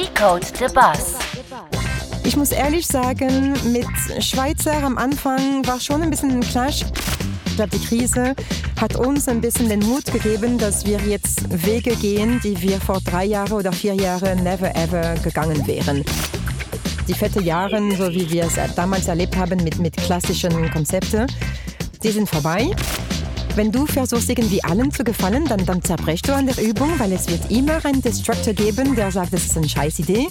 Decode the Bus. Ich muss ehrlich sagen, mit Schweizer am Anfang war schon ein bisschen ein Clash. Ich glaube, die Krise hat uns ein bisschen den Mut gegeben, dass wir jetzt Wege gehen, die wir vor drei Jahren oder vier Jahren never ever gegangen wären. Die fette Jahre, so wie wir es damals erlebt haben mit, mit klassischen Konzepten, die sind vorbei. Wenn du versuchst, irgendwie allen zu gefallen, dann, dann zerbrichst du an der Übung, weil es wird immer einen Destructor geben, der sagt, das ist eine scheiß Idee.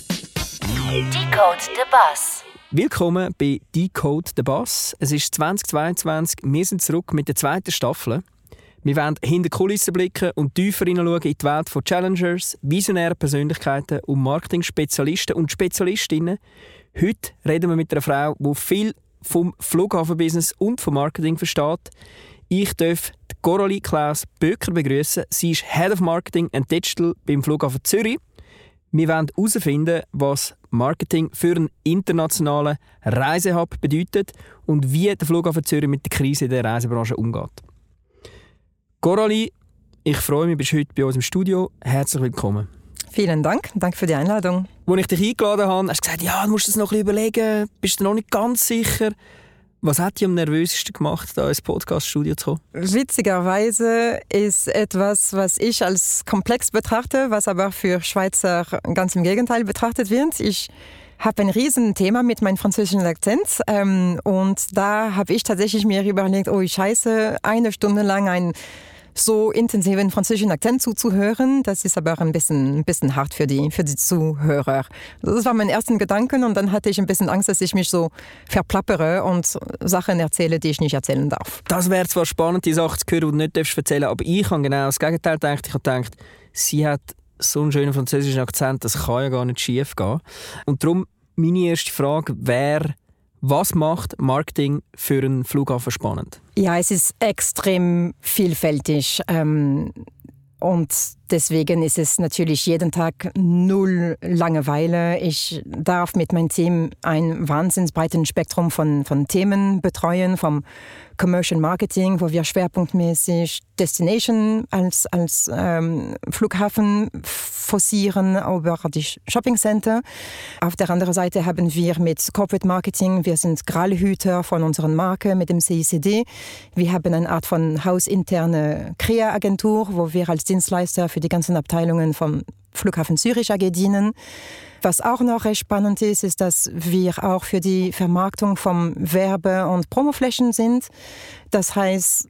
Decode the Bus. Willkommen bei Decode the Bass. Es ist 2022, wir sind zurück mit der zweiten Staffel. Wir wollen hinter die Kulissen blicken und tiefer hineinschauen in die Welt von Challengers, visionären Persönlichkeiten und Marketing-Spezialisten und Spezialistinnen. Heute reden wir mit einer Frau, die viel vom Flughafenbusiness und vom Marketing versteht. Ich darf Coralie Klaus Böker begrüßen. Sie ist Head of Marketing and Digital beim Flughafen Zürich. Wir wollen herausfinden, was Marketing für einen internationalen Reisehub bedeutet und wie der Flughafen Zürich mit der Krise in der Reisebranche umgeht. Coralie, ich freue mich, bist heute bei uns im Studio. Herzlich willkommen. Vielen Dank. Danke für die Einladung. Als ich dich eingeladen habe, hast du gesagt, ja, du musst das noch ein bisschen überlegen, bist du noch nicht ganz sicher. Was hat dich am nervösesten gemacht, da ins Podcast-Studio zu kommen? Witzigerweise ist etwas, was ich als komplex betrachte, was aber für Schweizer ganz im Gegenteil betrachtet wird. Ich habe ein Riesenthema mit meinem französischen Akzent ähm, und da habe ich tatsächlich mir überlegt, oh scheiße, eine Stunde lang ein so intensiven französischen Akzent zuzuhören. Das ist aber ein bisschen, ein bisschen hart für die, für die Zuhörer. Das war mein erster Gedanke und dann hatte ich ein bisschen Angst, dass ich mich so verplappere und Sachen erzähle, die ich nicht erzählen darf. Das wäre zwar spannend, die Sachen zu hören, die du nicht erzählen darfst, aber ich habe genau das Gegenteil gedacht. Ich habe gedacht, sie hat so einen schönen französischen Akzent, das kann ja gar nicht schief gehen. Und darum meine erste Frage wäre, was macht Marketing für einen Flughafen spannend? Ja, es ist extrem vielfältig. Ähm, und deswegen ist es natürlich jeden Tag null Langeweile. Ich darf mit meinem Team ein wahnsinnig breites Spektrum von, von Themen betreuen, vom Commercial Marketing, wo wir schwerpunktmäßig Destination als, als ähm, Flughafen forcieren, über die Shopping Center. Auf der anderen Seite haben wir mit Corporate Marketing, wir sind Gralhüter von unseren Marke mit dem CICD. Wir haben eine Art von hausinterne Krea-Agentur, wo wir als Dienstleister für die ganzen Abteilungen vom Flughafen Zürich AG dienen. Was auch noch recht spannend ist, ist, dass wir auch für die Vermarktung von Werbe- und Promoflächen sind. Das heißt,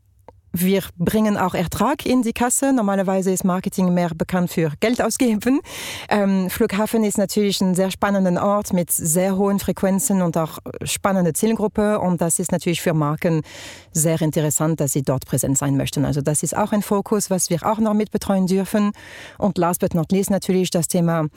wir bringen auch Ertrag in die Kasse. Normalerweise ist Marketing mehr bekannt für Geld ausgeben. Ähm, Flughafen ist natürlich ein sehr spannender Ort mit sehr hohen Frequenzen und auch spannende Zielgruppe. Und das ist natürlich für Marken sehr interessant, dass sie dort präsent sein möchten. Also das ist auch ein Fokus, was wir auch noch mit betreuen dürfen. Und last but not least natürlich das Thema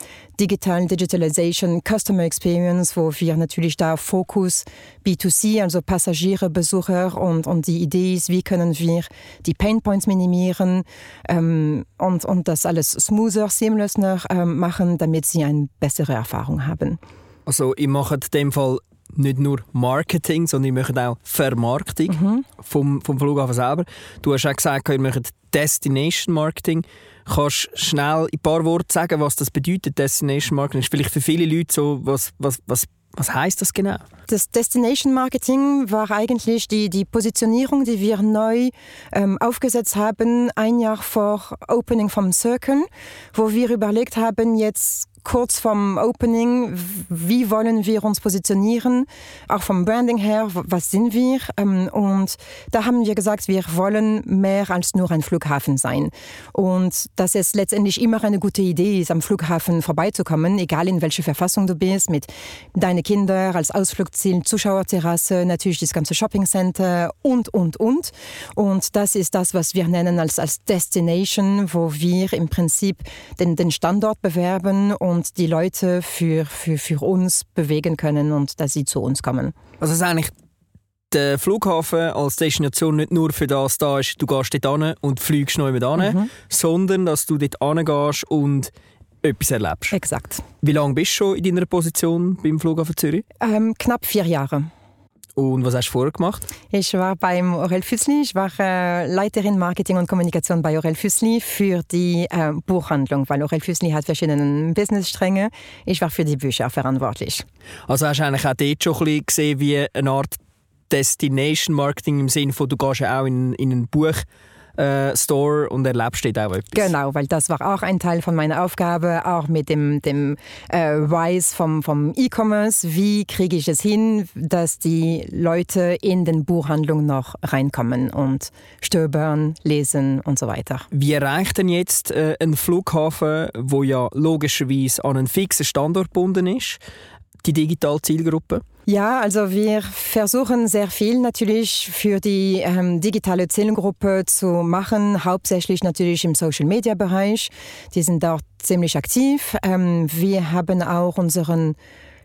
Digital Digitalization, Customer Experience, wo wir natürlich da Fokus B2C, also Passagiere, Besucher und, und die Idee ist, wie können wir die Painpoints minimieren ähm, und, und das alles smoother, seamlessner ähm, machen, damit sie eine bessere Erfahrung haben. Also ihr macht in dem Fall nicht nur Marketing, sondern ihr macht auch Vermarktung mhm. vom, vom Flughafen selber. Du hast auch gesagt, ihr macht Destination Marketing. Kannst du schnell in ein paar Worte sagen, was das bedeutet, Destination Marketing? Das ist vielleicht für viele Leute so, was, was, was was heißt das genau? Das Destination Marketing war eigentlich die, die Positionierung, die wir neu ähm, aufgesetzt haben, ein Jahr vor Opening vom Circle, wo wir überlegt haben, jetzt kurz vom Opening, wie wollen wir uns positionieren, auch vom Branding her, was sind wir? Ähm, und da haben wir gesagt, wir wollen mehr als nur ein Flughafen sein. Und dass es letztendlich immer eine gute Idee ist, am Flughafen vorbeizukommen, egal in welcher Verfassung du bist, mit deinen Kindern als Ausflugsziel, Zuschauerterrasse, natürlich das ganze Shoppingcenter und, und, und. Und das ist das, was wir nennen als, als Destination, wo wir im Prinzip den, den Standort bewerben und und die Leute für, für, für uns bewegen können und dass sie zu uns kommen. Also ist eigentlich der Flughafen als Destination nicht nur für das da ist, du gehst dort hin und fliegst neu mit mhm. sondern dass du dort hingehst und etwas erlebst. Exakt. Wie lange bist du schon in deiner Position beim Flughafen Zürich? Ähm, knapp vier Jahre. Und was hast du vorher gemacht? Ich war beim Aurel Füssli. Ich war äh, Leiterin Marketing und Kommunikation bei Aurel Füssli für die äh, Buchhandlung, weil Aurel Füssli hat verschiedene Businessstränge. Ich war für die Bücher verantwortlich. Also hast du eigentlich auch dort schon ein bisschen gesehen, wie eine Art Destination Marketing im Sinne von, du gehst ja auch in, in ein Buch äh, Store und erlebst dort auch etwas. Genau, weil das war auch ein Teil von meiner Aufgabe, auch mit dem, dem äh, Rise vom, vom E-Commerce. Wie kriege ich es hin, dass die Leute in den Buchhandlungen noch reinkommen und stöbern, lesen und so weiter. Wie erreicht denn jetzt äh, ein Flughafen, wo ja logischerweise an einen fixen Standort gebunden ist, die digitale Zielgruppe? Ja, also wir versuchen sehr viel natürlich für die ähm, digitale Zielgruppe zu machen, hauptsächlich natürlich im Social-Media-Bereich. Die sind dort ziemlich aktiv. Ähm, wir haben auch unseren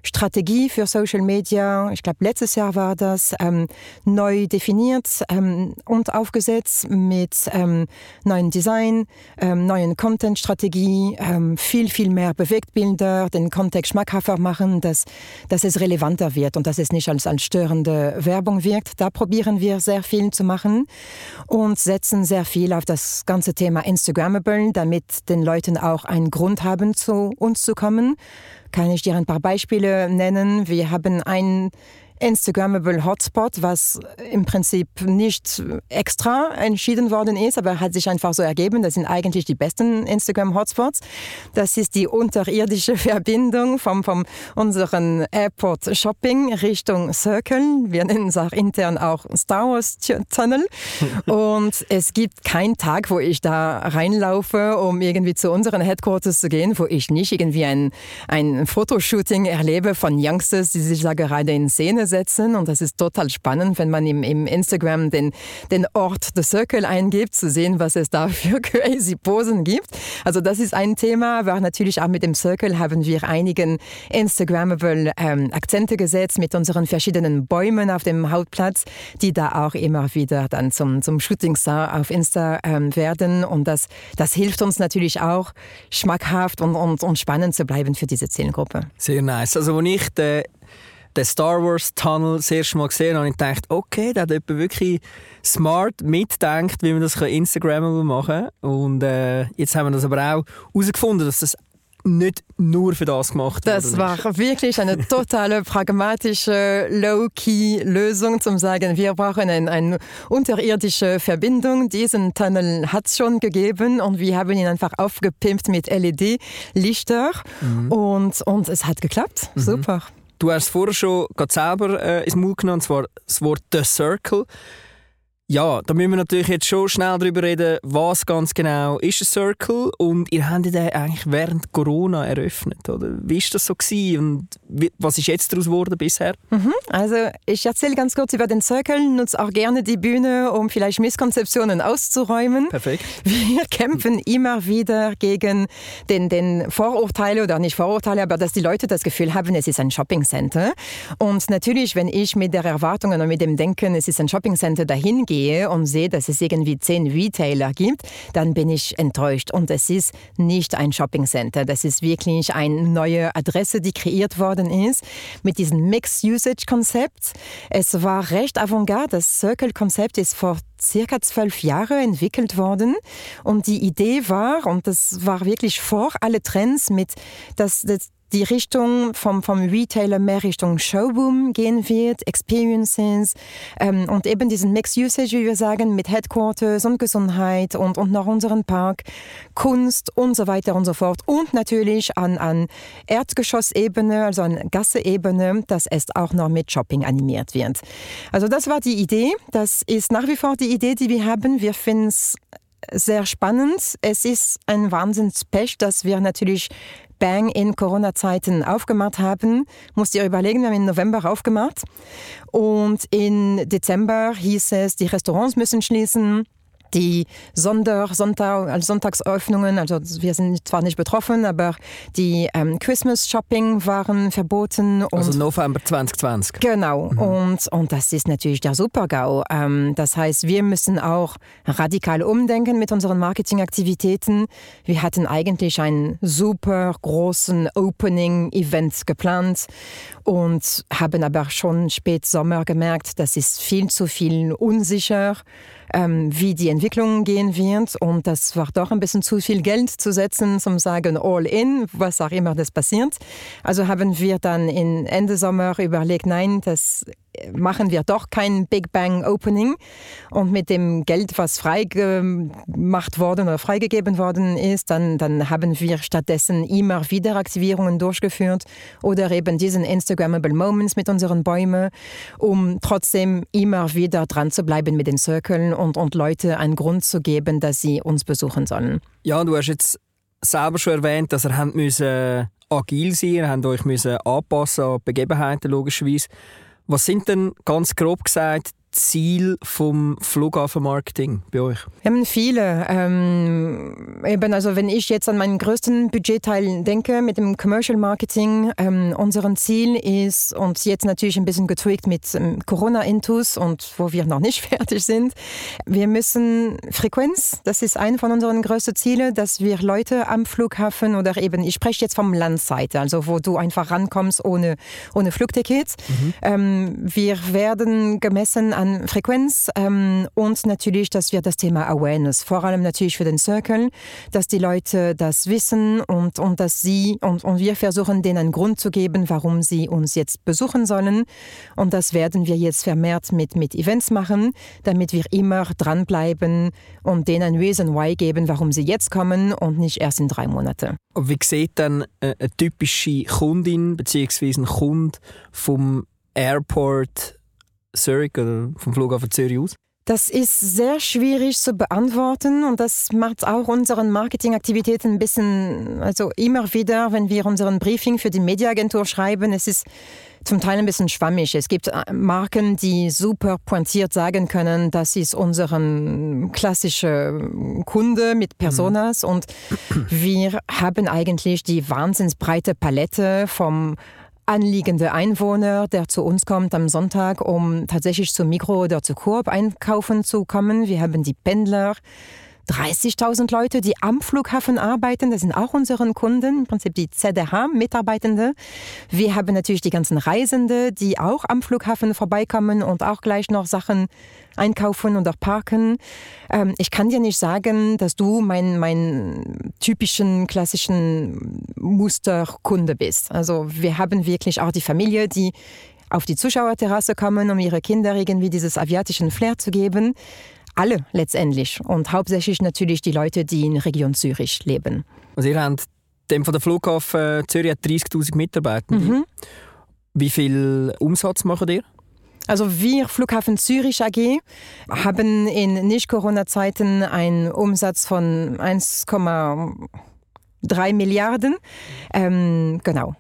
Strategie für Social Media, ich glaube letztes Jahr war das, ähm, neu definiert ähm, und aufgesetzt mit ähm, neuen Design, ähm, neuen Content-Strategie, ähm, viel, viel mehr Bewegtbilder, den Kontext schmackhafter machen, dass, dass es relevanter wird und dass es nicht als, als störende Werbung wirkt. Da probieren wir sehr viel zu machen und setzen sehr viel auf das ganze Thema Instagrammable, damit den Leuten auch einen Grund haben, zu uns zu kommen kann ich dir ein paar Beispiele nennen. Wir haben ein Instagrammable Hotspot, was im Prinzip nicht extra entschieden worden ist, aber hat sich einfach so ergeben. Das sind eigentlich die besten Instagram Hotspots. Das ist die unterirdische Verbindung vom, vom unseren Airport Shopping Richtung Circle. Wir nennen es auch intern auch Star Wars Tunnel. Und es gibt keinen Tag, wo ich da reinlaufe, um irgendwie zu unseren Headquarters zu gehen, wo ich nicht irgendwie ein, ein Fotoshooting erlebe von Youngsters, die sich da gerade in Szene setzen. Und das ist total spannend, wenn man im, im Instagram den, den Ort The Circle eingibt, zu sehen, was es da für crazy Posen gibt. Also das ist ein Thema, aber natürlich auch mit dem Circle haben wir einigen Instagrammable ähm, Akzente gesetzt mit unseren verschiedenen Bäumen auf dem Hauptplatz, die da auch immer wieder dann zum, zum Shooting Star auf Insta ähm, werden. Und das, das hilft uns natürlich auch, schmackhaft und, und, und spannend zu bleiben für diese Zielgruppe. Sehr nice. Also, wenn ich den den Star Wars Tunnel das erste Mal gesehen habe, ich gedacht, okay, da hat jemand wirklich smart mitdenkt, wie man das Instagrammable machen kann. Und äh, jetzt haben wir das aber auch herausgefunden, dass das nicht nur für das gemacht. Das war wirklich eine totale pragmatische Low-Key-Lösung, um zu sagen, wir brauchen eine, eine unterirdische Verbindung. Diesen Tunnel hat es schon gegeben und wir haben ihn einfach aufgepimpt mit LED-Lichter mhm. und, und es hat geklappt. Mhm. Super. Du hast vorher schon selber äh, ins Mund genommen, und zwar das Wort «The Circle». Ja, da müssen wir natürlich jetzt schon schnell darüber reden, was ganz genau ist ein Circle und ihr habt den eigentlich während Corona eröffnet, oder? Wie ist das so gewesen und was ist jetzt daraus geworden bisher? Mhm, also ich erzähle ganz kurz über den Circle, nutze auch gerne die Bühne, um vielleicht Misskonzeptionen auszuräumen. Perfekt. Wir kämpfen immer wieder gegen den, den Vorurteile oder nicht Vorurteile, aber dass die Leute das Gefühl haben, es ist ein Shoppingcenter. Und natürlich, wenn ich mit der Erwartung und mit dem Denken, es ist ein Shoppingcenter dahin gehe, gehe und sehe, dass es irgendwie zehn Retailer gibt, dann bin ich enttäuscht. Und es ist nicht ein Shopping Center. Das ist wirklich eine neue Adresse, die kreiert worden ist mit diesem Mixed-Usage-Konzept. Es war recht avantgarde. Das Circle-Konzept ist vor circa zwölf Jahren entwickelt worden. Und die Idee war, und das war wirklich vor alle Trends mit, dass das die Richtung vom, vom Retailer mehr Richtung Showroom gehen wird, Experiences ähm, und eben diesen Mixed Usage, wie wir sagen, mit Headquarters und Gesundheit und, und noch unseren Park, Kunst und so weiter und so fort. Und natürlich an, an Erdgeschossebene, also an Gasseebene, dass es auch noch mit Shopping animiert wird. Also das war die Idee. Das ist nach wie vor die Idee, die wir haben. Wir finden es sehr spannend. Es ist ein Wahnsinnspech, dass wir natürlich Bang in Corona-Zeiten aufgemacht haben. Musst ihr überlegen, wir haben im November aufgemacht und in Dezember hieß es, die Restaurants müssen schließen. Die Sonder Sonntag, also Sonntagsöffnungen, also wir sind zwar nicht betroffen, aber die ähm, Christmas Shopping waren verboten. also November 2020. Genau, mhm. und, und das ist natürlich der Super-GAU. Ähm, das heißt, wir müssen auch radikal umdenken mit unseren Marketingaktivitäten. Wir hatten eigentlich einen super großen Opening-Event geplant und haben aber schon spät Sommer gemerkt, das ist viel zu viel unsicher ähm, wie die Entwicklung gehen wird. Und das war doch ein bisschen zu viel Geld zu setzen, zum sagen all in, was auch immer das passiert. Also haben wir dann in Ende Sommer überlegt, nein, das machen wir doch kein Big Bang Opening. Und mit dem Geld, was freigemacht worden oder freigegeben worden ist, dann, dann haben wir stattdessen immer wieder Aktivierungen durchgeführt oder eben diesen Instagrammable Moments mit unseren Bäumen, um trotzdem immer wieder dran zu bleiben mit den Circles und, und Leute einen Grund zu geben, dass sie uns besuchen sollen. Ja, du hast jetzt selber schon erwähnt, dass ihr müssen agil sein, ihr habt euch müssen anpassen an Begebenheiten logischerweise. Was sind denn ganz grob gesagt Ziel vom Flughafenmarketing bei euch? Wir haben viele. Ähm, eben also wenn ich jetzt an meinen größten Budgetteil denke mit dem Commercial Marketing, ähm, unser Ziel ist, und jetzt natürlich ein bisschen getwickt mit ähm, Corona-Intus und wo wir noch nicht fertig sind, wir müssen Frequenz, das ist ein von unseren größten Zielen, dass wir Leute am Flughafen oder eben, ich spreche jetzt vom Landseite, also wo du einfach rankommst ohne, ohne Flugticket. Mhm. Ähm, wir werden gemessen an Frequenz ähm, und natürlich, dass wir das Thema Awareness, vor allem natürlich für den Circle, dass die Leute das wissen und, und dass sie und, und wir versuchen denen einen Grund zu geben, warum sie uns jetzt besuchen sollen. Und das werden wir jetzt vermehrt mit, mit Events machen, damit wir immer dranbleiben und denen ein Reason Why geben, warum sie jetzt kommen und nicht erst in drei Monaten. Wie sieht dann eine typische Kundin bzw. ein Kunde vom Airport Zurich oder vom Flughafen Zürich aus? Das ist sehr schwierig zu beantworten und das macht auch unseren Marketingaktivitäten ein bisschen, also immer wieder, wenn wir unseren Briefing für die Mediaagentur schreiben, es ist zum Teil ein bisschen schwammig. Es gibt äh, Marken, die super pointiert sagen können, das ist unseren klassische Kunde mit Personas mhm. und wir haben eigentlich die wahnsinnsbreite Palette vom anliegende Einwohner, der zu uns kommt am Sonntag, um tatsächlich zum Mikro oder zu Coop einkaufen zu kommen. Wir haben die Pendler, 30.000 Leute, die am Flughafen arbeiten. Das sind auch unsere Kunden, im Prinzip die ZDH-Mitarbeitende. Wir haben natürlich die ganzen Reisende, die auch am Flughafen vorbeikommen und auch gleich noch Sachen einkaufen und auch parken. Ähm, ich kann dir nicht sagen, dass du mein, mein typischen klassischen Musterkunde bist. Also wir haben wirklich auch die Familie, die auf die Zuschauerterrasse kommen, um ihre Kinder irgendwie dieses asiatischen Flair zu geben alle letztendlich und hauptsächlich natürlich die Leute, die in Region Zürich leben. Also ihr habt dem von der Flughafen äh, Zürich hat 30.000 Mitarbeiter. Mhm. Wie viel Umsatz machen ihr? Also wir Flughafen Zürich AG haben in Nicht-Corona-Zeiten einen Umsatz von 1,3 Milliarden. Ähm, genau.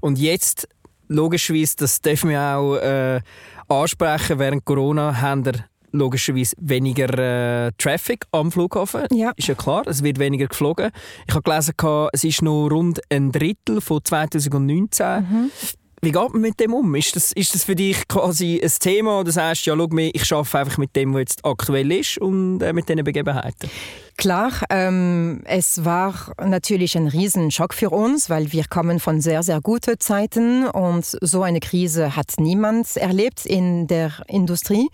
Und jetzt, logischerweise, das dürfen wir auch äh, ansprechen, während Corona haben wir logischerweise weniger äh, Traffic am Flughafen. Ja. Ist ja klar, es wird weniger geflogen. Ich habe gelesen, es ist noch rund ein Drittel von 2019. Mhm. Wie geht man mit dem um? Ist das, ist das für dich quasi ein Thema oder sagst du, ja, schau mir, ich arbeite einfach mit dem, was jetzt aktuell ist und äh, mit diesen Begebenheiten? Klar, ähm, es war natürlich ein Riesenschock für uns, weil wir kommen von sehr, sehr guten Zeiten und so eine Krise hat niemand erlebt in der Industrie.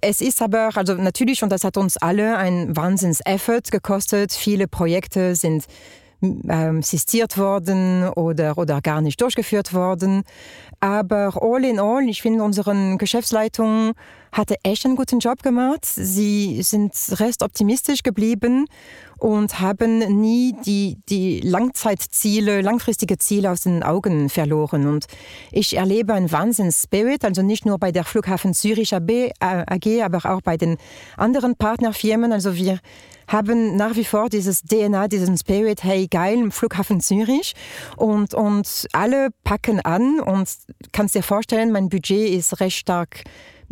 Es ist aber, also natürlich, und das hat uns alle ein Wahnsinns-Effort gekostet. Viele Projekte sind ähm, sistiert worden oder, oder gar nicht durchgeführt worden. Aber all in all, ich finde, unsere Geschäftsleitung hatte echt einen guten Job gemacht. Sie sind recht optimistisch geblieben und haben nie die, die Langzeitziele, langfristige Ziele aus den Augen verloren. Und ich erlebe einen Wahnsinns-Spirit, also nicht nur bei der Flughafen Zürich AG, äh, aber auch bei den anderen Partnerfirmen. Also wir haben nach wie vor dieses DNA, diesen Spirit, hey geil, im Flughafen Zürich und, und alle packen an und kannst dir vorstellen, mein Budget ist recht stark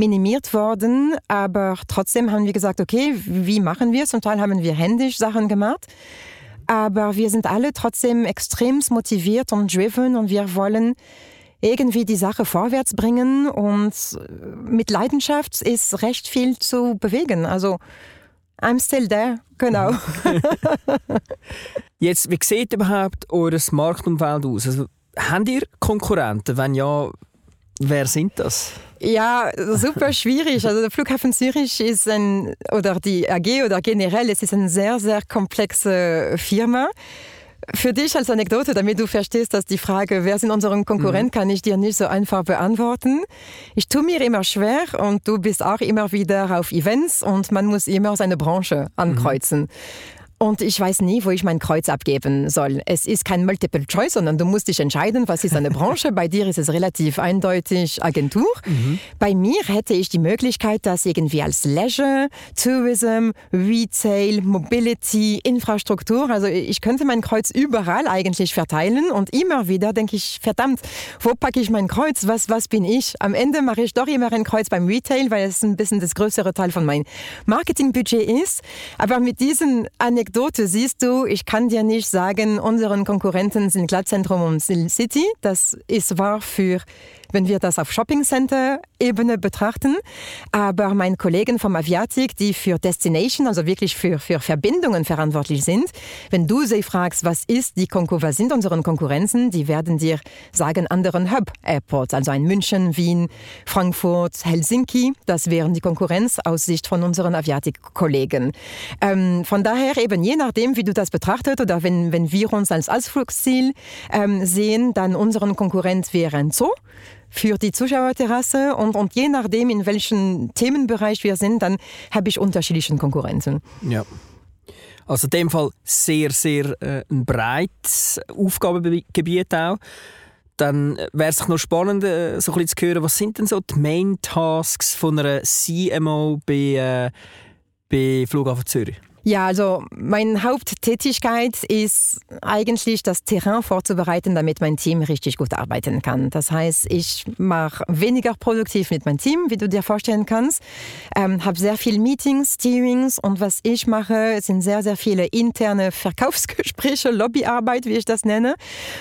minimiert worden, aber trotzdem haben wir gesagt, okay, wie machen wir es? Zum Teil haben wir händisch Sachen gemacht. Aber wir sind alle trotzdem extrem motiviert und driven und wir wollen irgendwie die Sache vorwärts bringen und mit Leidenschaft ist recht viel zu bewegen. Also I'm still there, genau. Jetzt, wie sieht überhaupt euer Marktumfeld aus? Also, habt ihr Konkurrenten? Wenn ja, wer sind das? Ja, super schwierig. Also der Flughafen Zürich ist ein, oder die AG oder generell, es ist eine sehr, sehr komplexe Firma. Für dich als Anekdote, damit du verstehst, dass die Frage, wer sind unsere Konkurrenten, mhm. kann ich dir nicht so einfach beantworten. Ich tue mir immer schwer und du bist auch immer wieder auf Events und man muss immer seine Branche ankreuzen. Mhm. Und ich weiß nie, wo ich mein Kreuz abgeben soll. Es ist kein Multiple Choice, sondern du musst dich entscheiden, was ist eine Branche. Bei dir ist es relativ eindeutig Agentur. Mhm. Bei mir hätte ich die Möglichkeit, das irgendwie als Leisure, Tourism, Retail, Mobility, Infrastruktur, also ich könnte mein Kreuz überall eigentlich verteilen und immer wieder denke ich, verdammt, wo packe ich mein Kreuz? Was, was bin ich? Am Ende mache ich doch immer ein Kreuz beim Retail, weil es ein bisschen das größere Teil von meinem Marketingbudget ist. Aber mit diesen Anekdoten Anekdote siehst du, ich kann dir nicht sagen, unseren Konkurrenten sind Glattzentrum und City. Das ist wahr für wenn wir das auf Shopping Center Ebene betrachten. Aber meine Kollegen vom Aviatik, die für Destination, also wirklich für, für Verbindungen verantwortlich sind, wenn du sie fragst, was ist die Konkur was sind unsere Konkurrenzen, die werden dir sagen, anderen Hub Airports, also ein München, Wien, Frankfurt, Helsinki, das wären die Konkurrenz aus Sicht von unseren Aviatik-Kollegen. Ähm, von daher eben, je nachdem, wie du das betrachtest oder wenn, wenn wir uns als Ausflugsziel ähm, sehen, dann unseren Konkurrent wären Zoo für die Zuschauerterrasse und, und je nachdem, in welchem Themenbereich wir sind, dann habe ich unterschiedliche Konkurrenzen. Ja. Also in dem Fall sehr, sehr äh, ein breites Aufgabengebiet auch. Dann wäre es noch spannend, äh, so ein bisschen zu hören, was sind denn so die Main Tasks von einer CMO bei, äh, bei Flughafen Zürich? Ja, also meine Haupttätigkeit ist eigentlich das Terrain vorzubereiten, damit mein Team richtig gut arbeiten kann. Das heißt, ich mache weniger produktiv mit meinem Team, wie du dir vorstellen kannst, ähm, habe sehr viele Meetings, Steerings und was ich mache, sind sehr, sehr viele interne Verkaufsgespräche, Lobbyarbeit, wie ich das nenne,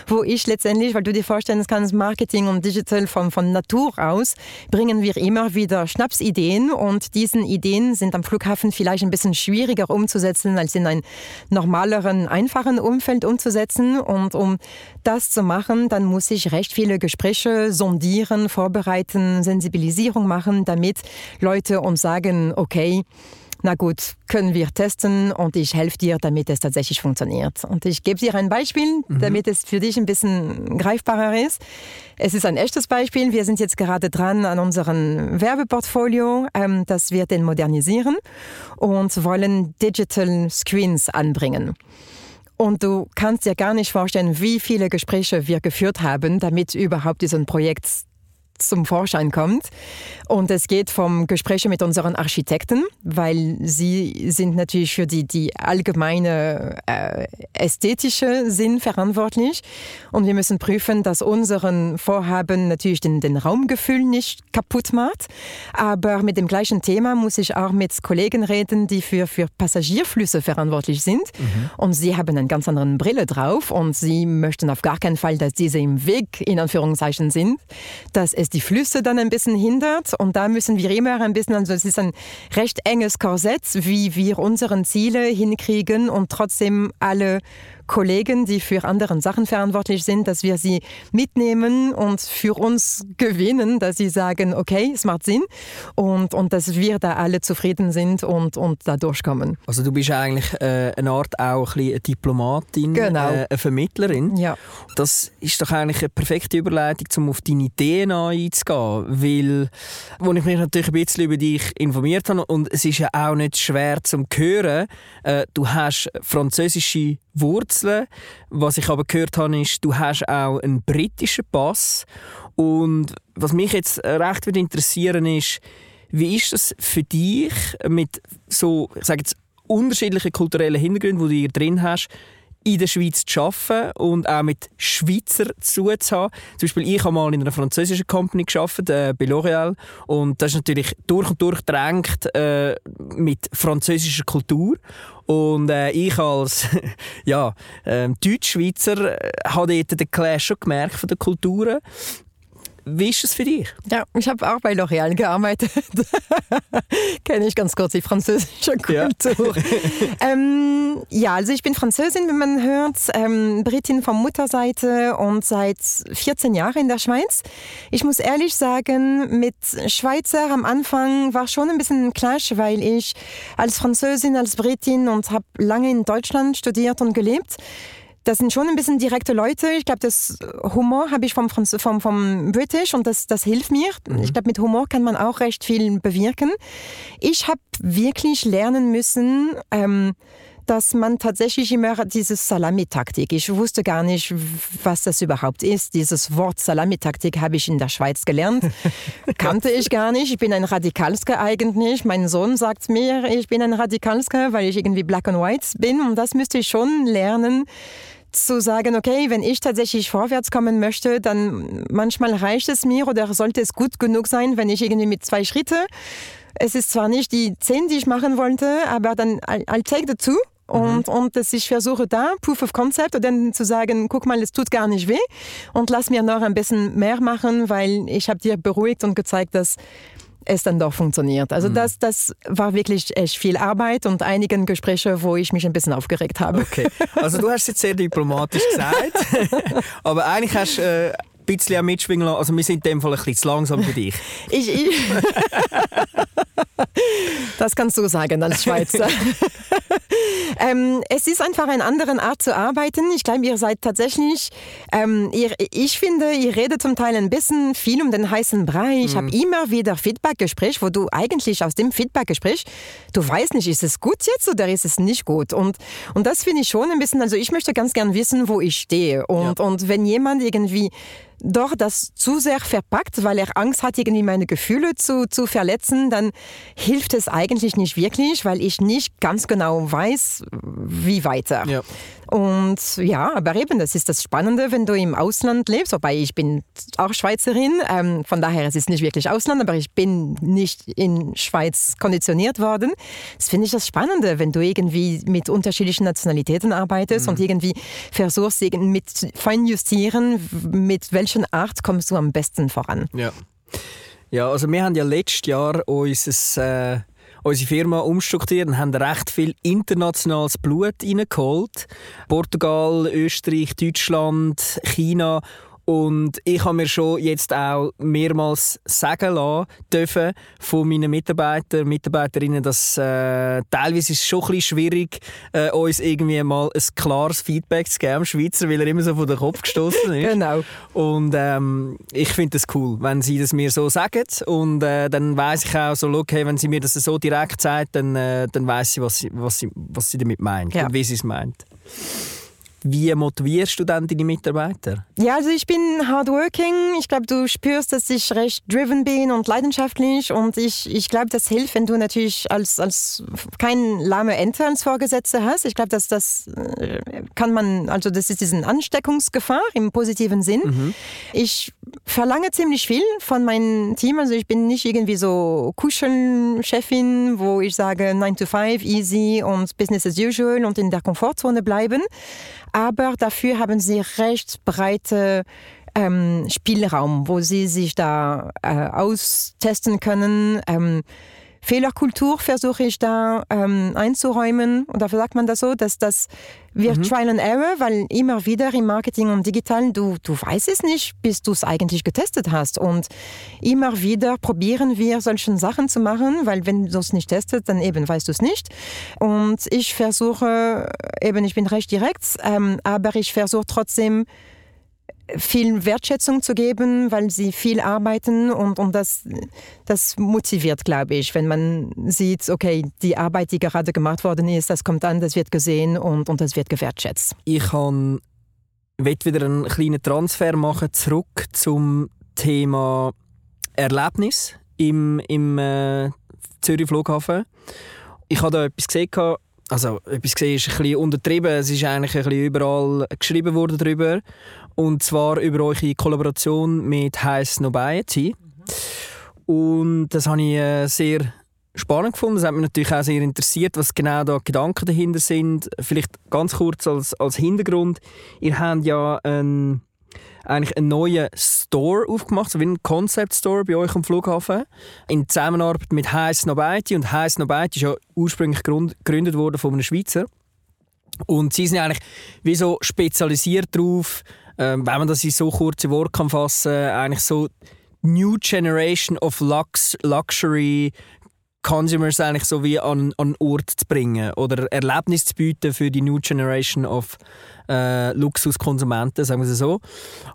wo ich letztendlich, weil du dir vorstellen kannst, Marketing und Digital von, von Natur aus, bringen wir immer wieder Schnapsideen und diesen Ideen sind am Flughafen vielleicht ein bisschen schwieriger umzusetzen umzusetzen, als in einem normaleren, einfachen Umfeld umzusetzen. Und um das zu machen, dann muss ich recht viele Gespräche sondieren, vorbereiten, Sensibilisierung machen, damit Leute uns sagen, okay, na gut, können wir testen und ich helfe dir, damit es tatsächlich funktioniert. Und ich gebe dir ein Beispiel, mhm. damit es für dich ein bisschen greifbarer ist. Es ist ein echtes Beispiel. Wir sind jetzt gerade dran an unserem Werbeportfolio, ähm, das wir den modernisieren und wollen Digital Screens anbringen. Und du kannst dir gar nicht vorstellen, wie viele Gespräche wir geführt haben, damit überhaupt dieses Projekt zum Vorschein kommt. Und es geht vom Gespräche mit unseren Architekten, weil sie sind natürlich für die, die allgemeine äh, ästhetische Sinn verantwortlich. Und wir müssen prüfen, dass unseren Vorhaben natürlich den, den Raumgefühl nicht kaputt macht. Aber mit dem gleichen Thema muss ich auch mit Kollegen reden, die für, für Passagierflüsse verantwortlich sind. Mhm. Und sie haben eine ganz andere Brille drauf und sie möchten auf gar keinen Fall, dass diese im Weg in Anführungszeichen sind, dass die Flüsse dann ein bisschen hindert. Und da müssen wir immer ein bisschen, also es ist ein recht enges Korsett, wie wir unsere Ziele hinkriegen und trotzdem alle Kollegen, die für andere Sachen verantwortlich sind, dass wir sie mitnehmen und für uns gewinnen, dass sie sagen, okay, es macht Sinn und, und dass wir da alle zufrieden sind und, und da durchkommen. Also du bist eigentlich äh, eine Art auch ein eine Diplomatin, genau. äh, eine Vermittlerin. Ja. Das ist doch eigentlich eine perfekte Überleitung, um auf deine Ideen einzugehen, weil wo ich mich natürlich ein bisschen über dich informiert habe und es ist ja auch nicht schwer zu hören, äh, du hast französische Wurzeln. Was ich aber gehört habe, ist, du hast auch einen britischen Pass. Und was mich jetzt recht würde interessieren ist, wie ist das für dich mit so, ich sage jetzt, unterschiedlichen kulturellen Hintergründen, die du hier drin hast, in der Schweiz zu arbeiten und auch mit Schweizer zu haben. Zum Beispiel, ich habe mal in einer französischen Company gearbeitet, äh, bei L'Oréal. Und das ist natürlich durch und durch drängt äh, mit französischer Kultur. Und äh, ich als ja, äh, Deutschschweizer äh, habe dort den Clash schon gemerkt von den Kulturen. Wie ist es für dich? Ja, ich habe auch bei L'Oréal gearbeitet. Kenne ich ganz kurz die französische Kultur. Ja. ähm, ja, also ich bin Französin, wie man hört, ähm, Britin von Mutterseite und seit 14 Jahren in der Schweiz. Ich muss ehrlich sagen, mit Schweizer am Anfang war schon ein bisschen ein Clash, weil ich als Französin, als Britin und habe lange in Deutschland studiert und gelebt das sind schon ein bisschen direkte Leute. Ich glaube, das Humor habe ich vom, vom, vom British und das, das hilft mir. Mhm. Ich glaube, mit Humor kann man auch recht viel bewirken. Ich habe wirklich lernen müssen, ähm, dass man tatsächlich immer dieses Salamitaktik, ich wusste gar nicht, was das überhaupt ist. Dieses Wort Salamitaktik habe ich in der Schweiz gelernt. Kannte ich gar nicht. Ich bin ein Radikalsker eigentlich. Mein Sohn sagt mir, ich bin ein Radikalsker, weil ich irgendwie black and white bin. Und das müsste ich schon lernen zu sagen, okay, wenn ich tatsächlich vorwärts kommen möchte, dann manchmal reicht es mir oder sollte es gut genug sein, wenn ich irgendwie mit zwei Schritte, es ist zwar nicht die zehn, die ich machen wollte, aber dann I'll take the two und, mhm. und dass ich versuche da, Proof of Concept, und dann zu sagen, guck mal, es tut gar nicht weh und lass mir noch ein bisschen mehr machen, weil ich habe dir beruhigt und gezeigt, dass es dann doch funktioniert. Also mhm. das, das war wirklich echt viel Arbeit und einigen Gespräche, wo ich mich ein bisschen aufgeregt habe. Okay, also du hast es jetzt sehr diplomatisch gesagt, aber eigentlich hast du äh, ein bisschen mitschwingen lassen. Also wir sind in dem Fall ein bisschen zu langsam für dich. ich, ich das kannst du sagen als Schweizer. ähm, es ist einfach eine andere Art zu arbeiten. Ich glaube, ihr seid tatsächlich, ähm, ihr, ich finde, ihr redet zum Teil ein bisschen viel um den heißen Brei. Ich mhm. habe immer wieder Feedbackgespräch, wo du eigentlich aus dem Feedbackgespräch, du weißt nicht, ist es gut jetzt oder ist es nicht gut? Und, und das finde ich schon ein bisschen, also ich möchte ganz gern wissen, wo ich stehe. Und, ja. und wenn jemand irgendwie doch das zu sehr verpackt, weil er Angst hat, irgendwie meine Gefühle zu, zu verletzen, dann hilft es eigentlich nicht wirklich, weil ich nicht ganz genau weiß, wie weiter. Ja. Und ja, aber eben, das ist das Spannende, wenn du im Ausland lebst, wobei ich bin auch Schweizerin, ähm, von daher es ist nicht wirklich Ausland, aber ich bin nicht in Schweiz konditioniert worden. Das finde ich das Spannende, wenn du irgendwie mit unterschiedlichen Nationalitäten arbeitest mhm. und irgendwie versuchst, mit feinjustieren, mit welchen Art kommst du am besten voran. Ja. Ja, also wir haben ja letztes Jahr unser äh, unsere Firma umstrukturiert und haben recht viel internationales Blut reingeholt. Portugal, Österreich, Deutschland, China und ich habe mir schon jetzt auch mehrmals sagen lassen dürfen von meinen Mitarbeitern, Mitarbeiterinnen, dass äh, teilweise ist es schon ein bisschen schwierig, äh, uns irgendwie mal ein klares Feedback zu geben, Schweizer, weil er immer so von den Kopf gestoßen ist. genau. Und ähm, ich finde es cool, wenn sie das mir so sagen und äh, dann weiß ich auch so, okay, wenn sie mir das so direkt sagt, dann, äh, dann weiß sie, was sie, was sie, was sie damit meint ja. und wie sie es meint. Wie motivierst du dann deine Mitarbeiter? Ja, also ich bin hardworking. Ich glaube, du spürst, dass ich recht driven bin und leidenschaftlich. Und ich, ich glaube, das hilft, wenn du natürlich als, als kein lahme Ente als Vorgesetzte hast. Ich glaube, dass das äh, kann man, also das ist diese Ansteckungsgefahr im positiven Sinn. Mhm. Ich verlange ziemlich viel von meinem Team. Also ich bin nicht irgendwie so Kuschelchefin, wo ich sage 9 to 5, easy und Business as usual und in der Komfortzone bleiben aber dafür haben sie recht breite ähm, Spielraum, wo sie sich da äh, austesten können. Ähm, Fehlerkultur versuche ich da ähm, einzuräumen. Oder sagt man das so, dass das wird mhm. Trial and Error, weil immer wieder im Marketing und Digital, du, du weißt es nicht, bis du es eigentlich getestet hast. Und immer wieder probieren wir solche Sachen zu machen, weil wenn du es nicht testest, dann eben weißt du es nicht. Und ich versuche, eben, ich bin recht direkt, ähm, aber ich versuche trotzdem, viel Wertschätzung zu geben, weil sie viel arbeiten und, und das, das motiviert, glaube ich, wenn man sieht, okay, die Arbeit, die gerade gemacht worden ist, das kommt an, das wird gesehen und, und das wird gewertschätzt. Ich kann wieder einen kleinen Transfer machen zurück zum Thema Erlebnis im, im äh, Zürich Flughafen. Ich habe da etwas gesehen, also etwas gesehen ist ein bisschen untertrieben. Es ist eigentlich ein bisschen überall geschrieben worden darüber. Und zwar über eure Kollaboration mit Heiß Nobiety. Und das habe ich äh, sehr spannend gefunden. Das hat mich natürlich auch sehr interessiert, was genau da Gedanken dahinter sind. Vielleicht ganz kurz als, als Hintergrund. Ihr habt ja einen, eigentlich einen neuen Store aufgemacht, so wie ein Concept Store bei euch am Flughafen, in Zusammenarbeit mit Heiß Nobeiti. Und Heiß Nobeiti ist ja ursprünglich gegründet worden von einem Schweizer. Und sie sind eigentlich wie so spezialisiert darauf, ähm, wenn man das in so kurze Worte kann fassen, eigentlich so New Generation of Lux Luxury Consumers eigentlich so wie an, an Ort zu bringen oder Erlebnis zu bieten für die New Generation of äh, Luxuskonsumenten, sagen wir es so.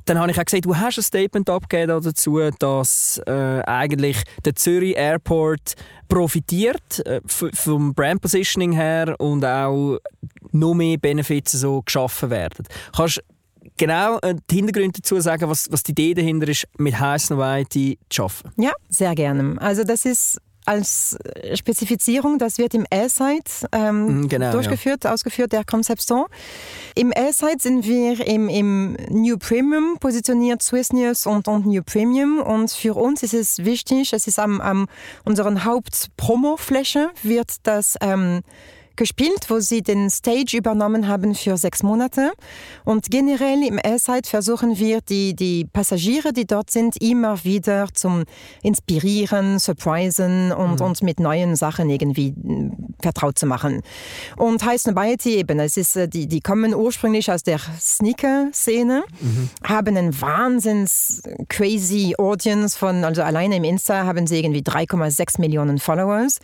Dann habe ich auch gesagt, du hast ein Statement abgegeben dazu, dass äh, eigentlich der Zürich Airport profitiert äh, vom Brand Positioning her und auch noch mehr Benefits so geschaffen werden. Kannst genau äh, die Hintergründe dazu sagen, was, was die Idee dahinter ist, mit Heiß Weite zu arbeiten? Ja, sehr gerne. Also das ist als Spezifizierung, das wird im Airside ähm, mhm, genau, durchgeführt, ja. ausgeführt, der Concept Store. Im Airside sind wir im, im New Premium positioniert, Swiss News und, und New Premium. Und für uns ist es wichtig, es ist am, am unseren Hauptpromo-Fläche wird das ähm, gespielt, wo sie den Stage übernommen haben für sechs Monate. Und generell im Airside versuchen wir, die, die Passagiere, die dort sind, immer wieder zum Inspirieren, Surprisen und, mhm. und mit neuen Sachen irgendwie äh, vertraut zu machen. Und High Snobiety eben, es ist, äh, die, die kommen ursprünglich aus der Sneaker-Szene, mhm. haben einen wahnsinns crazy Audience von, also alleine im Insta haben sie irgendwie 3,6 Millionen Followers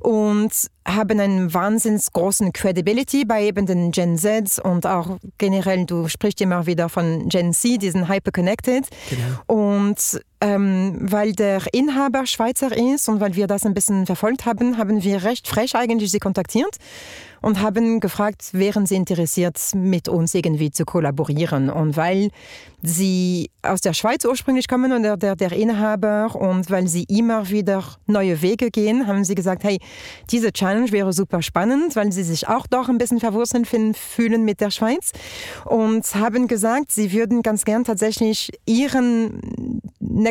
und haben einen wahnsinns großen Credibility bei eben den Gen Zs und auch generell, du sprichst immer wieder von Gen Z, diesen Hyperconnected. Genau. Und ähm, weil der Inhaber Schweizer ist und weil wir das ein bisschen verfolgt haben, haben wir recht frech eigentlich sie kontaktiert und haben gefragt, wären sie interessiert, mit uns irgendwie zu kollaborieren. Und weil sie aus der Schweiz ursprünglich kommen und der, der, der Inhaber und weil sie immer wieder neue Wege gehen, haben sie gesagt, hey, diese Challenge wäre super spannend, weil sie sich auch doch ein bisschen verwurzelt fühlen mit der Schweiz und haben gesagt, sie würden ganz gern tatsächlich ihren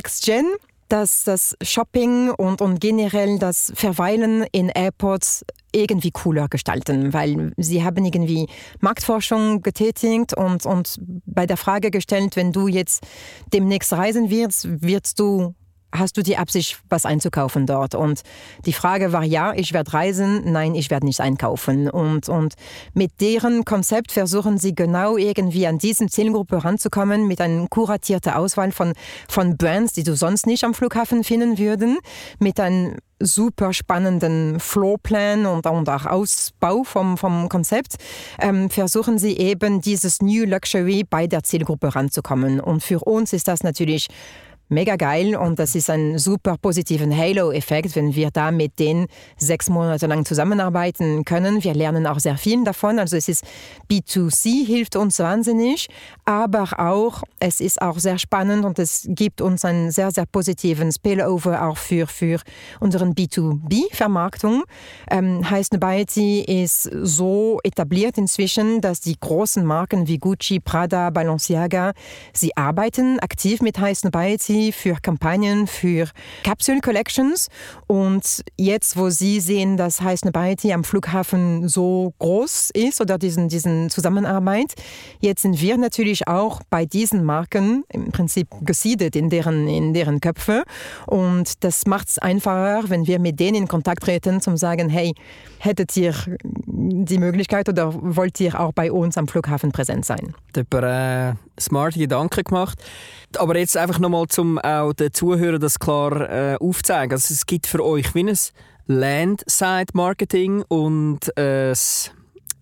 Next Gen dass das Shopping und, und generell das Verweilen in Airports irgendwie cooler gestalten, weil sie haben irgendwie Marktforschung getätigt und, und bei der Frage gestellt, wenn du jetzt demnächst reisen wirst, wirst du hast du die Absicht, was einzukaufen dort? Und die Frage war ja, ich werde reisen, nein, ich werde nichts einkaufen. Und, und mit deren Konzept versuchen sie genau irgendwie an diesen Zielgruppe ranzukommen mit einer kuratierten Auswahl von, von Brands, die du sonst nicht am Flughafen finden würden, mit einem super spannenden Floorplan und, und auch Ausbau vom, vom Konzept, ähm, versuchen sie eben dieses New Luxury bei der Zielgruppe ranzukommen. Und für uns ist das natürlich mega geil und das ist ein super positiven Halo-Effekt, wenn wir da mit denen sechs Monate lang zusammenarbeiten können. Wir lernen auch sehr viel davon. Also es ist B2C, hilft uns wahnsinnig, aber auch, es ist auch sehr spannend und es gibt uns einen sehr, sehr positiven Spillover auch für, für unseren B2B-Vermarktung. Ähm, heißt, Nobiety ist so etabliert inzwischen, dass die großen Marken wie Gucci, Prada, Balenciaga, sie arbeiten aktiv mit Heiß Nobiety für Kampagnen, für Capsule Collections. Und jetzt, wo Sie sehen, dass Heiß Nobiety am Flughafen so groß ist oder diesen, diesen Zusammenarbeit, jetzt sind wir natürlich auch bei diesen Marken im Prinzip gesiedelt in deren, in deren Köpfe. Und das macht es einfacher, wenn wir mit denen in Kontakt treten, zum sagen, hey, hättet ihr die Möglichkeit oder wollt ihr auch bei uns am Flughafen präsent sein? Äh, smarte Gedanken gemacht. Aber jetzt einfach nochmal, um auch den Zuhörern das klar äh, aufzuzeigen. Also es gibt für euch wie ein Landside-Marketing und ein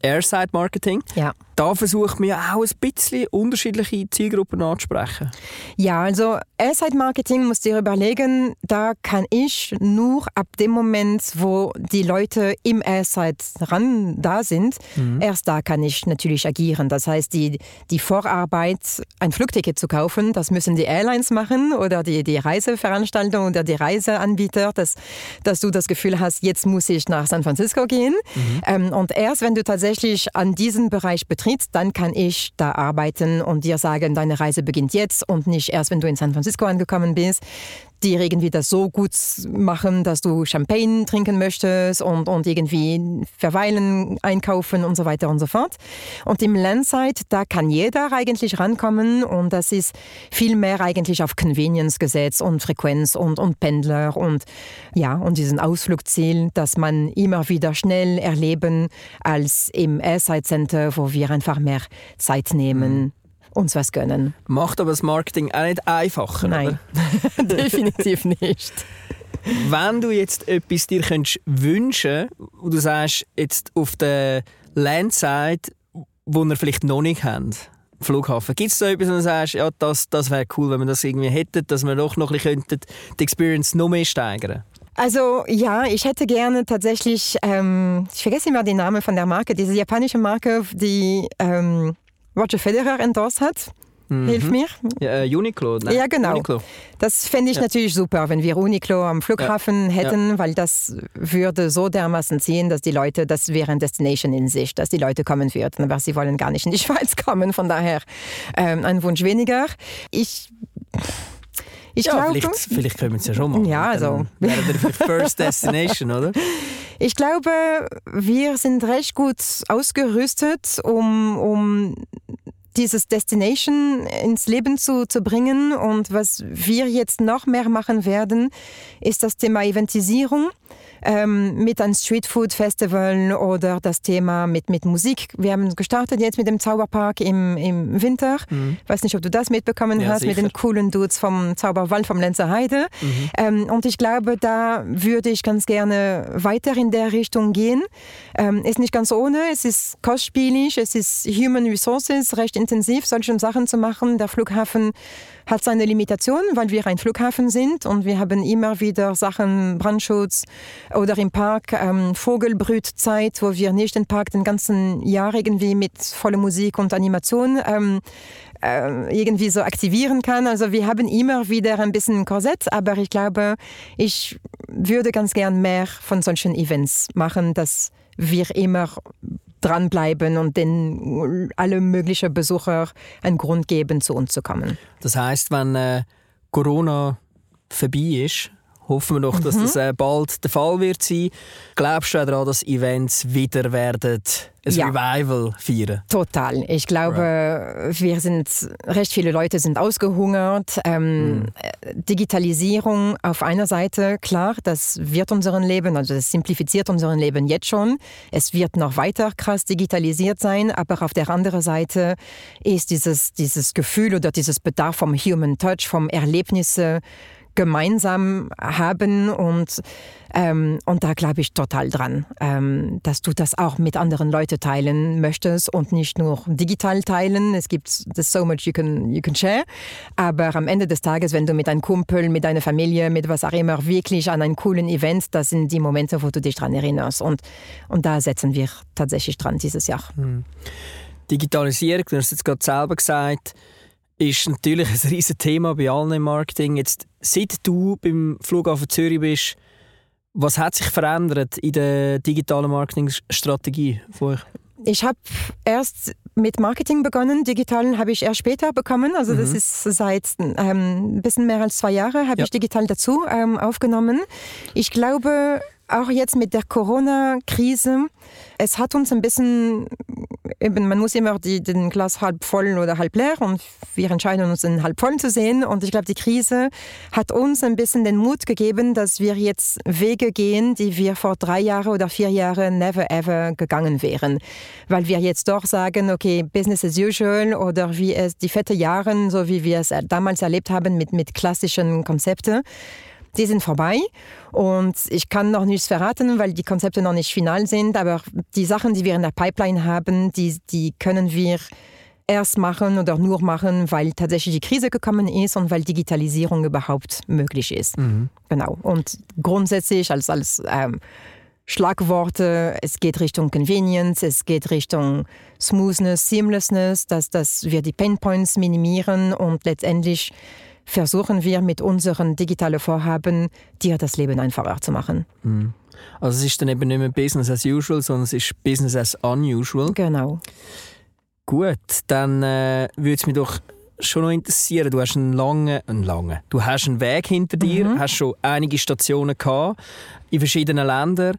Airside-Marketing. Ja. Da versucht man ja auch ein bisschen unterschiedliche Zielgruppen anzusprechen. Ja, also Airside-Marketing muss dir überlegen, da kann ich nur ab dem Moment, wo die Leute im Airside ran da sind, mhm. erst da kann ich natürlich agieren. Das heißt, die, die Vorarbeit, ein Flugticket zu kaufen, das müssen die Airlines machen oder die, die Reiseveranstaltung oder die Reiseanbieter, dass, dass du das Gefühl hast, jetzt muss ich nach San Francisco gehen. Mhm. Ähm, und erst wenn du tatsächlich an diesen Bereich betrittst, dann kann ich da arbeiten und dir sagen, deine Reise beginnt jetzt und nicht erst, wenn du in San Francisco angekommen bist die irgendwie das so gut machen, dass du Champagne trinken möchtest und, und irgendwie verweilen, einkaufen und so weiter und so fort. Und im Landside, da kann jeder eigentlich rankommen und das ist viel mehr eigentlich auf Convenience gesetzt und Frequenz und, und Pendler und ja, und diesen Ausflugsziel, dass man immer wieder schnell erleben als im Airside Center, wo wir einfach mehr Zeit nehmen mhm uns was gönnen. Macht aber das Marketing auch nicht einfacher, Nein, definitiv nicht. Wenn du jetzt etwas dir könntest wünschen und du sagst, jetzt auf der Landside, wo wir vielleicht noch nicht haben, Flughafen. Gibt es da etwas, wo du sagst, ja, das, das wäre cool, wenn wir das irgendwie hätten, dass wir doch noch ein bisschen die Experience noch mehr steigern also ja, ich hätte gerne tatsächlich, ähm, ich vergesse immer den Namen von der Marke, diese japanische Marke, die ähm, Roger Federer endorsed hat. Mhm. Hilf mir. Ja, äh, Uniqlo. Ne? Ja, genau. Uniqlo. Das fände ich ja. natürlich super, wenn wir Uniqlo am Flughafen ja. hätten, weil das würde so dermaßen ziehen, dass die Leute, das wäre ein Destination in sich, dass die Leute kommen würden. Aber sie wollen gar nicht in die Schweiz kommen, von daher ähm, ein Wunsch weniger. Ich ich ja, glaube, vielleicht, vielleicht können wir es ja schon machen. Ja, also. Wäre der First Destination, oder? Ich glaube, wir sind recht gut ausgerüstet, um, um dieses Destination ins Leben zu, zu bringen. Und was wir jetzt noch mehr machen werden, ist das Thema Eventisierung ähm, mit einem Streetfood Festival oder das Thema mit, mit Musik. Wir haben gestartet jetzt mit dem Zauberpark im, im Winter. Mhm. Ich weiß nicht, ob du das mitbekommen ja, hast, sicher. mit den coolen Dudes vom Zauberwald vom Lenzer Heide. Mhm. Ähm, und ich glaube, da würde ich ganz gerne weiter in der Richtung gehen. Ähm, ist nicht ganz ohne, es ist kostspielig, es ist Human Resources, recht intensiv, solche Sachen zu machen. Der Flughafen hat seine Limitationen, weil wir ein Flughafen sind und wir haben immer wieder Sachen, Brandschutz oder im Park ähm, Vogelbrützeit, wo wir nicht den Park den ganzen Jahr irgendwie mit voller Musik und Animation ähm, äh, irgendwie so aktivieren kann. Also wir haben immer wieder ein bisschen Korsett, aber ich glaube, ich würde ganz gern mehr von solchen Events machen, dass wir immer dranbleiben und den alle möglichen Besucher einen Grund geben, zu uns zu kommen. Das heißt, wenn äh, Corona vorbei ist, hoffen wir doch, dass mhm. das äh, bald der Fall wird sein. Glaubst du daran, dass Events wieder werden ein ja. Revival feiern? Total. Ich glaube, right. wir sind recht viele Leute sind ausgehungert. Ähm, mm. Digitalisierung auf einer Seite, klar, das wird unseren Leben, also das simplifiziert unseren Leben jetzt schon. Es wird noch weiter krass digitalisiert sein, aber auf der anderen Seite ist dieses, dieses Gefühl oder dieses Bedarf vom Human Touch, vom Erlebnisse gemeinsam haben und, ähm, und da glaube ich total dran, ähm, dass du das auch mit anderen Leuten teilen möchtest und nicht nur digital teilen. Es gibt so much you can, you can share, aber am Ende des Tages, wenn du mit einem Kumpel, mit deiner Familie, mit was auch immer wirklich an einem coolen Event, das sind die Momente, wo du dich daran erinnerst und, und da setzen wir tatsächlich dran dieses Jahr. Hm. Digitalisierung, du hast jetzt gerade selber gesagt, ist natürlich ein riesiges Thema bei allen im Marketing. Jetzt, seit du beim Flughafen Zürich bist, was hat sich verändert in der digitalen Marketingstrategie von euch? Ich habe erst mit Marketing begonnen. Digital habe ich erst später bekommen. Also mhm. das ist seit ähm, ein bisschen mehr als zwei Jahren habe ja. ich digital dazu ähm, aufgenommen. Ich glaube, auch jetzt mit der Corona-Krise, es hat uns ein bisschen, eben, man muss immer die, den Glas halb voll oder halb leer und wir entscheiden uns, den halb voll zu sehen. Und ich glaube, die Krise hat uns ein bisschen den Mut gegeben, dass wir jetzt Wege gehen, die wir vor drei Jahren oder vier Jahren never ever gegangen wären. Weil wir jetzt doch sagen, okay, Business as usual oder wie es die fette Jahre, so wie wir es damals erlebt haben mit, mit klassischen Konzepten die sind vorbei und ich kann noch nichts verraten, weil die Konzepte noch nicht final sind, aber die Sachen, die wir in der Pipeline haben, die, die können wir erst machen oder nur machen, weil tatsächlich die Krise gekommen ist und weil Digitalisierung überhaupt möglich ist. Mhm. Genau. Und grundsätzlich als, als ähm, Schlagworte, es geht Richtung Convenience, es geht Richtung Smoothness, Seamlessness, dass, dass wir die Painpoints minimieren und letztendlich versuchen wir mit unseren digitalen Vorhaben dir das Leben einfacher zu machen. Mhm. Also es ist dann eben nicht mehr Business as usual, sondern es ist Business as unusual. Genau. Gut, dann äh, würde es mich doch schon noch interessieren. Du hast einen langen, einen langen. Du hast einen Weg hinter dir, mhm. hast schon einige Stationen gehabt in verschiedenen Ländern.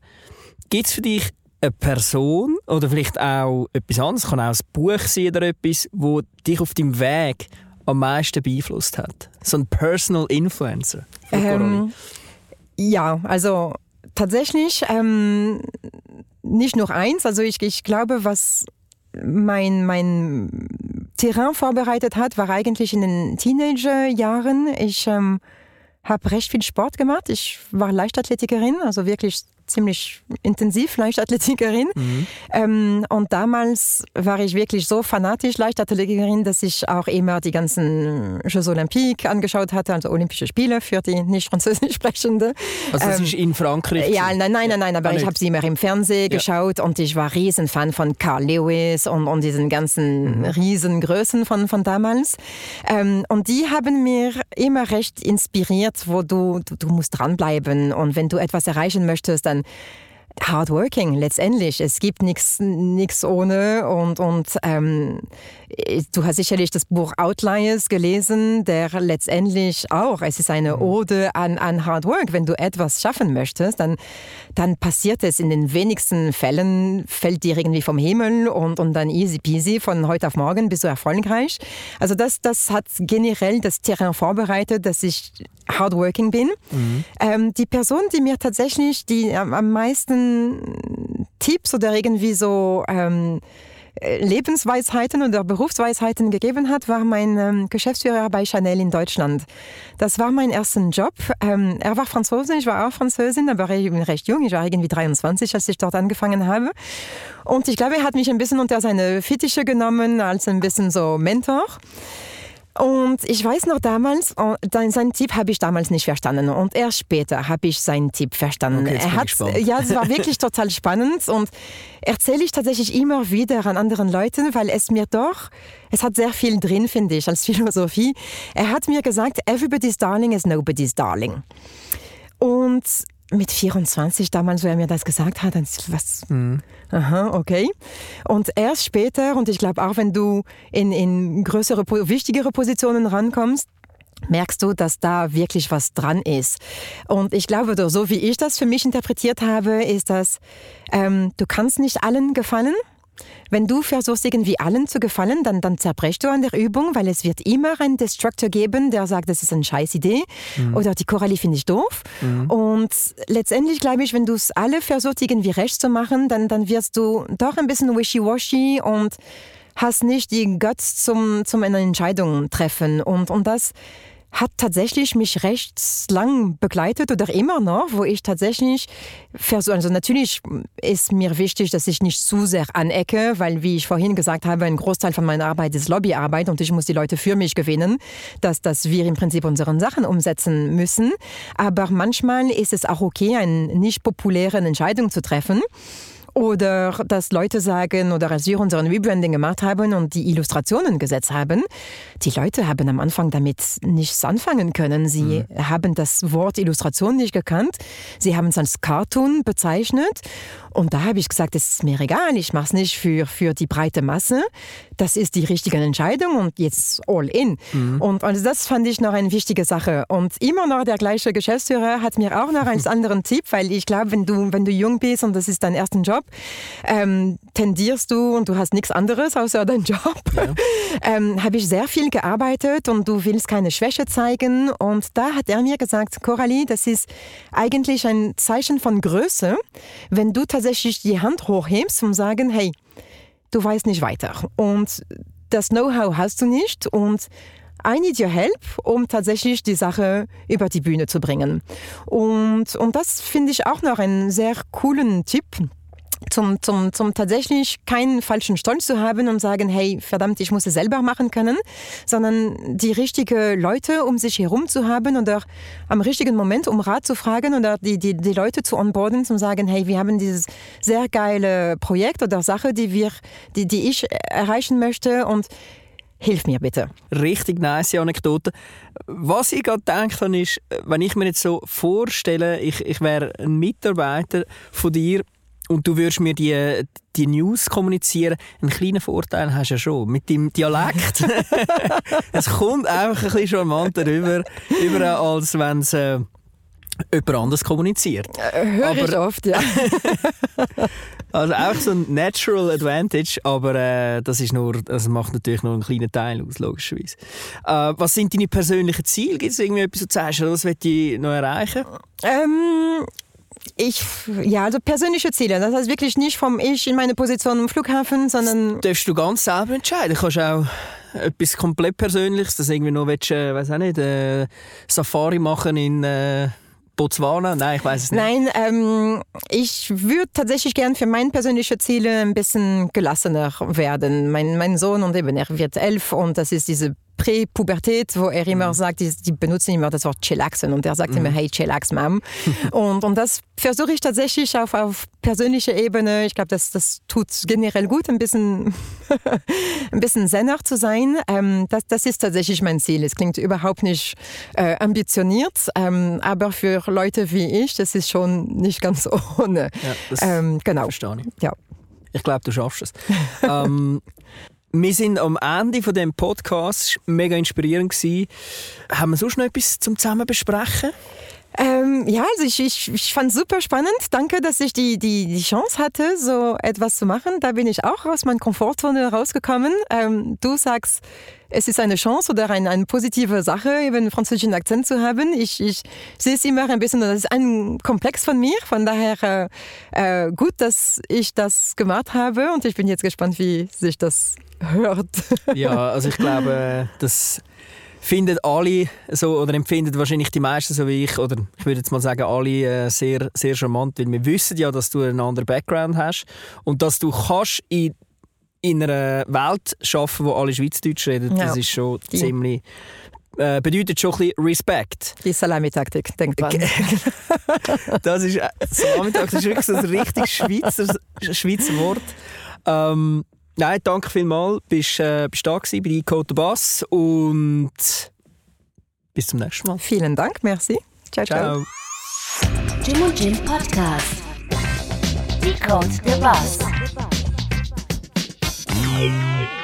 Gibt es für dich eine Person oder vielleicht auch etwas anderes, kann auch ein Buch sein oder etwas, wo dich auf deinem Weg am meisten beeinflusst hat? So ein Personal Influencer? Ähm, ja, also tatsächlich ähm, nicht nur eins. Also ich, ich glaube, was mein, mein Terrain vorbereitet hat, war eigentlich in den Teenagerjahren. Ich ähm, habe recht viel Sport gemacht. Ich war Leichtathletikerin, also wirklich ziemlich intensiv Leichtathletikerin. Mhm. Ähm, und damals war ich wirklich so fanatisch Leichtathletikerin, dass ich auch immer die ganzen Jeux Olympiques angeschaut hatte, also Olympische Spiele für die nicht französisch sprechende. Also das ähm, ist in Frankreich? Ja, nein, nein, nein, nein aber ah, ich habe sie immer im Fernsehen ja. geschaut und ich war Riesenfan von Carl Lewis und, und diesen ganzen mhm. Riesengrößen von, von damals. Ähm, und die haben mir immer recht inspiriert, wo du, du, du musst dranbleiben und wenn du etwas erreichen möchtest, dann hardworking letztendlich. Es gibt nichts ohne und, und ähm, du hast sicherlich das Buch Outliers gelesen, der letztendlich auch, es ist eine mhm. Ode an, an Hard Work. Wenn du etwas schaffen möchtest, dann, dann passiert es in den wenigsten Fällen, fällt dir irgendwie vom Himmel und, und dann easy peasy, von heute auf morgen bist du erfolgreich. Also das, das hat generell das Terrain vorbereitet, dass ich hardworking bin. Mhm. Ähm, die Person, die mir tatsächlich die am, am meisten Tipps oder irgendwie so ähm, Lebensweisheiten oder Berufsweisheiten gegeben hat, war mein ähm, Geschäftsführer bei Chanel in Deutschland. Das war mein erster Job. Ähm, er war Franzose, ich war auch Französin, aber ich bin recht jung. Ich war irgendwie 23, als ich dort angefangen habe. Und ich glaube, er hat mich ein bisschen unter seine Fittiche genommen, als ein bisschen so Mentor. Und ich weiß noch damals, oh, seinen Tipp habe ich damals nicht verstanden und erst später habe ich seinen Tipp verstanden. Okay, er hat, ja, es war wirklich total spannend und erzähle ich tatsächlich immer wieder an anderen Leuten, weil es mir doch, es hat sehr viel drin, finde ich, als Philosophie. Er hat mir gesagt, everybody's darling is nobody's darling. Und mit 24 damals, wo er mir das gesagt hat, dann was, mhm. aha, okay. Und erst später, und ich glaube auch, wenn du in, in größere, wichtigere Positionen rankommst, merkst du, dass da wirklich was dran ist. Und ich glaube, so wie ich das für mich interpretiert habe, ist das, ähm, du kannst nicht allen gefallen. Wenn du versuchst, irgendwie allen zu gefallen, dann, dann zerbrechst du an der Übung, weil es wird immer einen Destructor geben, der sagt, das ist eine scheiß Idee mhm. oder die Coralie finde ich doof. Mhm. Und letztendlich glaube ich, wenn du es alle versuchst, irgendwie recht zu machen, dann, dann wirst du doch ein bisschen wishy-washy und hast nicht die Guts zum, zum eine Entscheidung treffen. Und, und das hat tatsächlich mich recht lang begleitet oder immer noch, wo ich tatsächlich versuche, also natürlich ist mir wichtig, dass ich nicht zu sehr anecke, weil wie ich vorhin gesagt habe, ein Großteil von meiner Arbeit ist Lobbyarbeit und ich muss die Leute für mich gewinnen, dass, dass wir im Prinzip unsere Sachen umsetzen müssen. Aber manchmal ist es auch okay, eine nicht populäre Entscheidung zu treffen. Oder dass Leute sagen, oder als wir unseren Rebranding gemacht haben und die Illustrationen gesetzt haben, die Leute haben am Anfang damit nichts anfangen können. Sie mhm. haben das Wort Illustration nicht gekannt. Sie haben es als Cartoon bezeichnet. Und da habe ich gesagt, es ist mir egal, ich mache es nicht für, für die breite Masse. Das ist die richtige Entscheidung und jetzt all in. Mhm. Und, und das fand ich noch eine wichtige Sache. Und immer noch der gleiche Geschäftsführer hat mir auch noch einen anderen Tipp, weil ich glaube, wenn du, wenn du jung bist und das ist dein erster Job, ähm, tendierst du und du hast nichts anderes außer deinen Job, ja. ähm, habe ich sehr viel gearbeitet und du willst keine Schwäche zeigen. Und da hat er mir gesagt, Coralie, das ist eigentlich ein Zeichen von Größe, wenn du tatsächlich die Hand hochhebst und sagen, hey, du weißt nicht weiter. Und das Know-how hast du nicht und I need your help, um tatsächlich die Sache über die Bühne zu bringen. Und, und das finde ich auch noch einen sehr coolen Tipp zum, zum, zum tatsächlich keinen falschen Stolz zu haben und sagen, hey, verdammt, ich muss es selber machen können, sondern die richtigen Leute um sich herum zu haben oder am richtigen Moment um Rat zu fragen oder die, die, die Leute zu onboarden, zu sagen, hey, wir haben dieses sehr geile Projekt oder Sache, die, wir, die, die ich erreichen möchte und Hilf mir bitte. Richtig nice Anekdote. Was ich gerade habe, ist, wenn ich mir jetzt so vorstelle, ich, ich wäre ein Mitarbeiter von dir, und du würdest mir die, die News kommunizieren, einen kleinen Vorteil hast du ja schon. Mit deinem Dialekt. es kommt einfach ein bisschen charmanter rüber, rüber als wenn es äh, jemand anders kommuniziert. Äh, aber, ich oft, ja. also auch so ein Natural Advantage, aber äh, das, ist nur, das macht natürlich nur einen kleinen Teil aus, logischerweise. Äh, was sind deine persönlichen Ziele? Gibt es irgendwie etwas, was du sagst, will ich noch erreichen? Ähm ich, ja, also persönliche Ziele. Das heißt wirklich nicht vom Ich in meine Position im Flughafen, sondern. Das darfst du ganz selber entscheiden. Du kannst auch etwas komplett Persönliches, das irgendwie noch willst, äh, weiß auch nicht, äh, Safari machen in äh, Botswana? Nein, ich weiß es nicht. Nein, ähm, ich würde tatsächlich gern für meine persönlichen Ziele ein bisschen gelassener werden. Mein, mein Sohn und eben er wird elf und das ist diese Präpubertät, wo er immer mhm. sagt, die, die, benutzen immer das Wort chillaxen und er sagt mhm. immer, hey, chillax, Mom. und, und das versuche ich tatsächlich auf, auf persönlicher Ebene. Ich glaube, das, das tut generell gut, ein bisschen, ein bisschen senner zu sein. Ähm, das, das ist tatsächlich mein Ziel. Es klingt überhaupt nicht äh, ambitioniert, ähm, aber für Leute wie ich, das ist schon nicht ganz ohne. Ja, das ähm, genau. verstehe ich. Ja. Ich glaube, du schaffst es. ähm, wir sind am Ende von dem Podcast. Mega inspirierend gewesen. Haben wir sonst noch etwas zum zusammen besprechen? Ähm, ja, also ich, ich, ich fand es super spannend. Danke, dass ich die, die, die Chance hatte, so etwas zu machen. Da bin ich auch aus meiner Komfortzone rausgekommen. Ähm, du sagst, es ist eine Chance oder eine, eine positive Sache, eben einen französischen Akzent zu haben. Ich, ich sehe es immer ein bisschen, das ist ein Komplex von mir. Von daher äh, äh gut, dass ich das gemacht habe und ich bin jetzt gespannt, wie sich das hört. ja, also ich glaube, das finden alle so oder empfinden wahrscheinlich die meisten so wie ich oder ich würde jetzt mal sagen alle äh, sehr sehr charmant, weil wir wissen ja, dass du einen anderen Background hast und dass du kannst in in einer Welt arbeiten, wo alle Schweizerdeutsch reden, ja. das ist schon die. ziemlich äh, bedeutet schon ein bisschen Respekt. Die Salami-Taktik, denkt man. das ist äh, Salami-Taktik ist wirklich so ein richtig Schweizer, Schweizer Wort. Ähm, Nein, danke vielmals. Bist, äh, bist da gewesen bei Code Bass und bis zum nächsten Mal. Vielen Dank, merci. Ciao, ciao. ciao. Jim und Jim Podcast. Decode the Bass. Yeah.